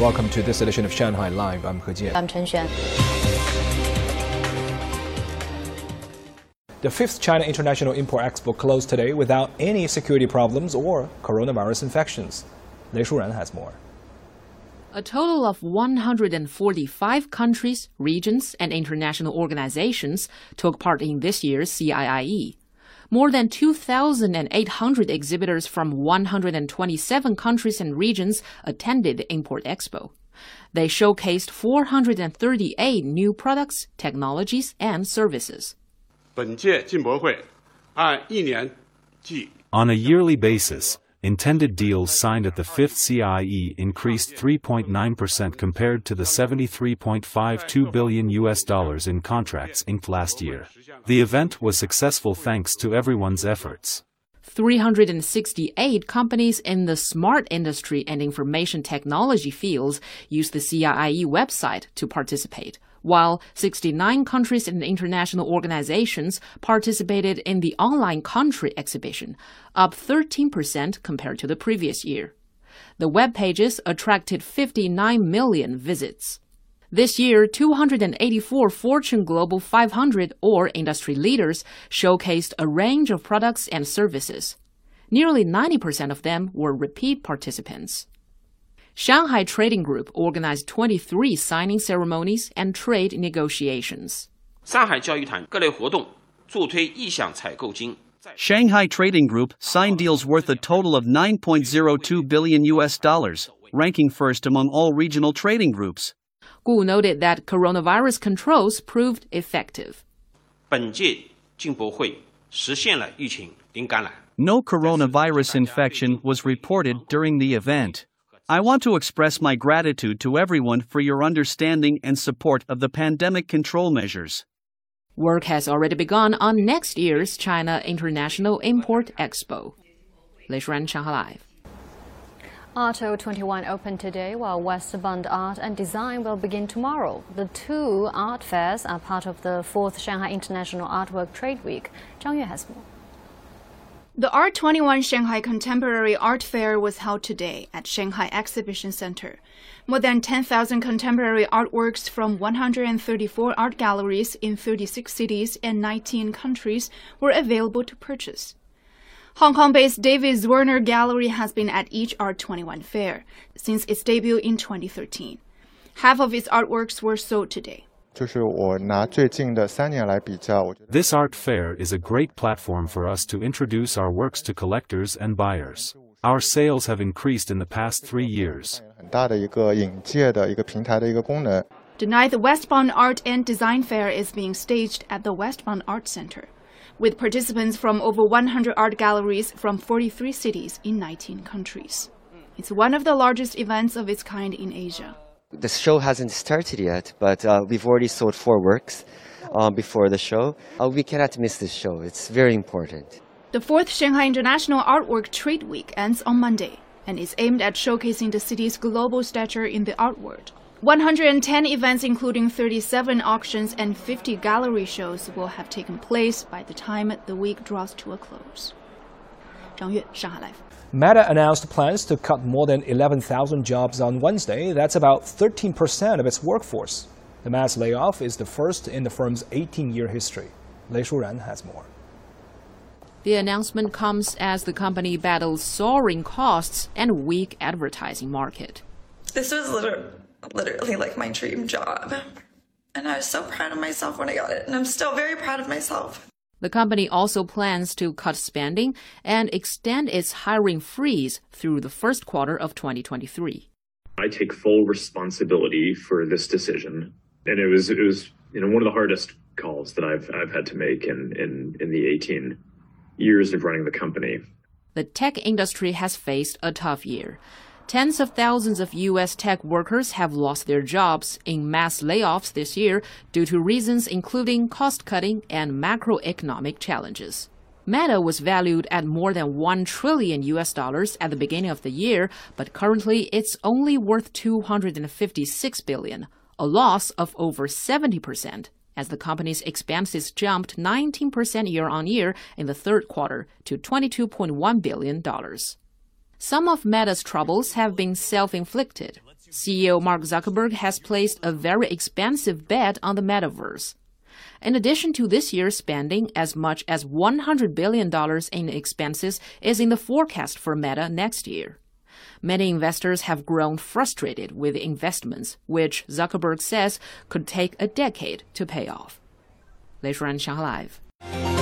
Welcome to this edition of Shanghai Live. I'm He Jian. I'm Chen Xuan. The fifth China International Import Expo closed today without any security problems or coronavirus infections. Lei Shuran has more. A total of 145 countries, regions, and international organizations took part in this year's CIIE more than 2,800 exhibitors from 127 countries and regions attended Import Expo. They showcased 438 new products, technologies, and services. On a yearly basis, intended deals signed at the fifth CIIE increased 3.9% compared to the 73.52 billion US dollars in contracts inked last year. The event was successful thanks to everyone's efforts. 368 companies in the smart industry and information technology fields used the CIIE website to participate, while 69 countries and international organizations participated in the online country exhibition, up 13% compared to the previous year. The web pages attracted 59 million visits. This year, 284 Fortune Global 500 or industry leaders showcased a range of products and services. Nearly 90% of them were repeat participants. Shanghai Trading Group organized 23 signing ceremonies and trade negotiations. Shanghai Trading Group signed deals worth a total of 9.02 billion US dollars, ranking first among all regional trading groups. Gu noted that coronavirus controls proved effective. No coronavirus infection was reported during the event. I want to express my gratitude to everyone for your understanding and support of the pandemic control measures. Work has already begun on next year's China International Import Expo. Lei Shuran, Shanghai Live. Art21 opened today, while West Bund Art and Design will begin tomorrow. The two art fairs are part of the fourth Shanghai International Artwork Trade Week. Zhang Yue has more. The Art21 Shanghai Contemporary Art Fair was held today at Shanghai Exhibition Center. More than 10,000 contemporary artworks from 134 art galleries in 36 cities and 19 countries were available to purchase. Hong Kong based David Zwirner Gallery has been at each Art21 fair since its debut in 2013. Half of its artworks were sold today. This art fair is a great platform for us to introduce our works to collectors and buyers. Our sales have increased in the past three years. Tonight, the West Bund Art and Design Fair is being staged at the West Bund Art Center, with participants from over 100 art galleries from 43 cities in 19 countries. It's one of the largest events of its kind in Asia. The show hasn't started yet, but uh, we've already sold four works um, before the show. Uh, we cannot miss this show. It's very important. The fourth Shanghai International Artwork Trade Week ends on Monday and is aimed at showcasing the city's global stature in the art world. 110 events, including 37 auctions and 50 gallery shows, will have taken place by the time the week draws to a close. 张悦，上海 Life。Meta announced plans to cut more than 11,000 jobs on Wednesday. That's about 13% of its workforce. The mass layoff is the first in the firm's 18 year history. Lei Shuran has more. The announcement comes as the company battles soaring costs and weak advertising market. This was literally, literally like my dream job. And I was so proud of myself when I got it, and I'm still very proud of myself. The company also plans to cut spending and extend its hiring freeze through the first quarter of 2023. I take full responsibility for this decision, and it was it was you know one of the hardest calls that I've I've had to make in in in the 18 years of running the company. The tech industry has faced a tough year. Tens of thousands of U.S. tech workers have lost their jobs in mass layoffs this year due to reasons including cost cutting and macroeconomic challenges. Meta was valued at more than 1 trillion US dollars at the beginning of the year, but currently it's only worth 256 billion, a loss of over 70% as the company's expenses jumped 19% year on year in the third quarter to $22.1 billion. Some of Meta's troubles have been self-inflicted. CEO Mark Zuckerberg has placed a very expensive bet on the metaverse. In addition to this year's spending, as much as $100 billion in expenses is in the forecast for Meta next year. Many investors have grown frustrated with investments, which Zuckerberg says could take a decade to pay off. 雷舒然，上海 Live。